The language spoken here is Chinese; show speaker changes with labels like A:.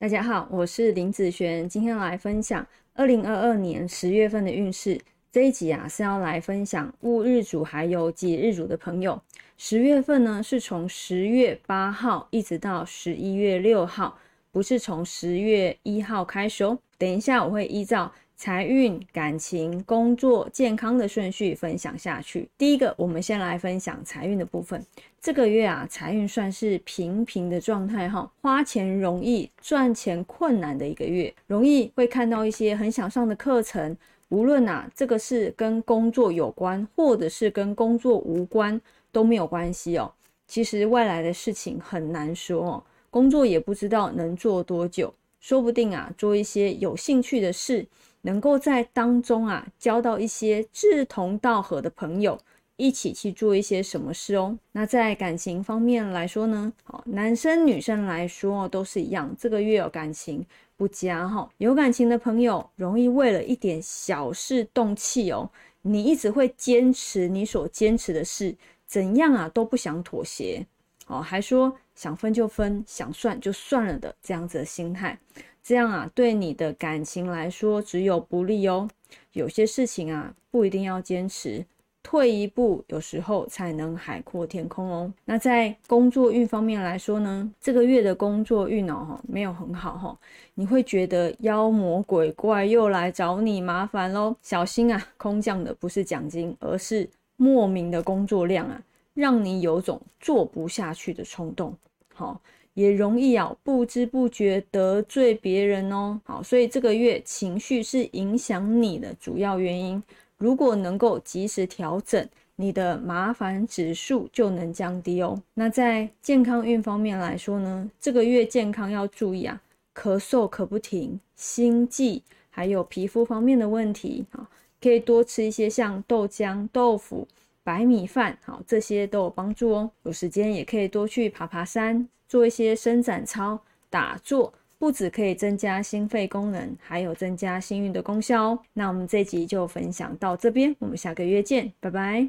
A: 大家好，我是林子璇，今天来分享二零二二年十月份的运势。这一集啊是要来分享戊日主还有己日主的朋友。十月份呢是从十月八号一直到十一月六号，不是从十月一号开始哦。等一下我会依照。财运、感情、工作、健康的顺序分享下去。第一个，我们先来分享财运的部分。这个月啊，财运算是平平的状态哈，花钱容易，赚钱困难的一个月，容易会看到一些很想上的课程。无论啊，这个是跟工作有关，或者是跟工作无关，都没有关系哦。其实外来的事情很难说哦，工作也不知道能做多久，说不定啊，做一些有兴趣的事。能够在当中啊交到一些志同道合的朋友，一起去做一些什么事哦。那在感情方面来说呢，好，男生女生来说都是一样，这个月有感情不佳哈。有感情的朋友容易为了一点小事动气哦。你一直会坚持你所坚持的事，怎样啊都不想妥协哦，还说想分就分，想算就算了的这样子的心态。这样啊，对你的感情来说只有不利哦。有些事情啊，不一定要坚持，退一步，有时候才能海阔天空哦。那在工作运方面来说呢，这个月的工作运哦，哈，没有很好哈。你会觉得妖魔鬼怪又来找你麻烦喽，小心啊！空降的不是奖金，而是莫名的工作量啊，让你有种做不下去的冲动。好。也容易啊，不知不觉得罪别人哦。好，所以这个月情绪是影响你的主要原因。如果能够及时调整，你的麻烦指数就能降低哦。那在健康运方面来说呢，这个月健康要注意啊，咳嗽咳不停，心悸，还有皮肤方面的问题啊，可以多吃一些像豆浆、豆腐、白米饭，好，这些都有帮助哦。有时间也可以多去爬爬山。做一些伸展操、打坐，不止可以增加心肺功能，还有增加幸运的功效哦。那我们这集就分享到这边，我们下个月见，拜拜。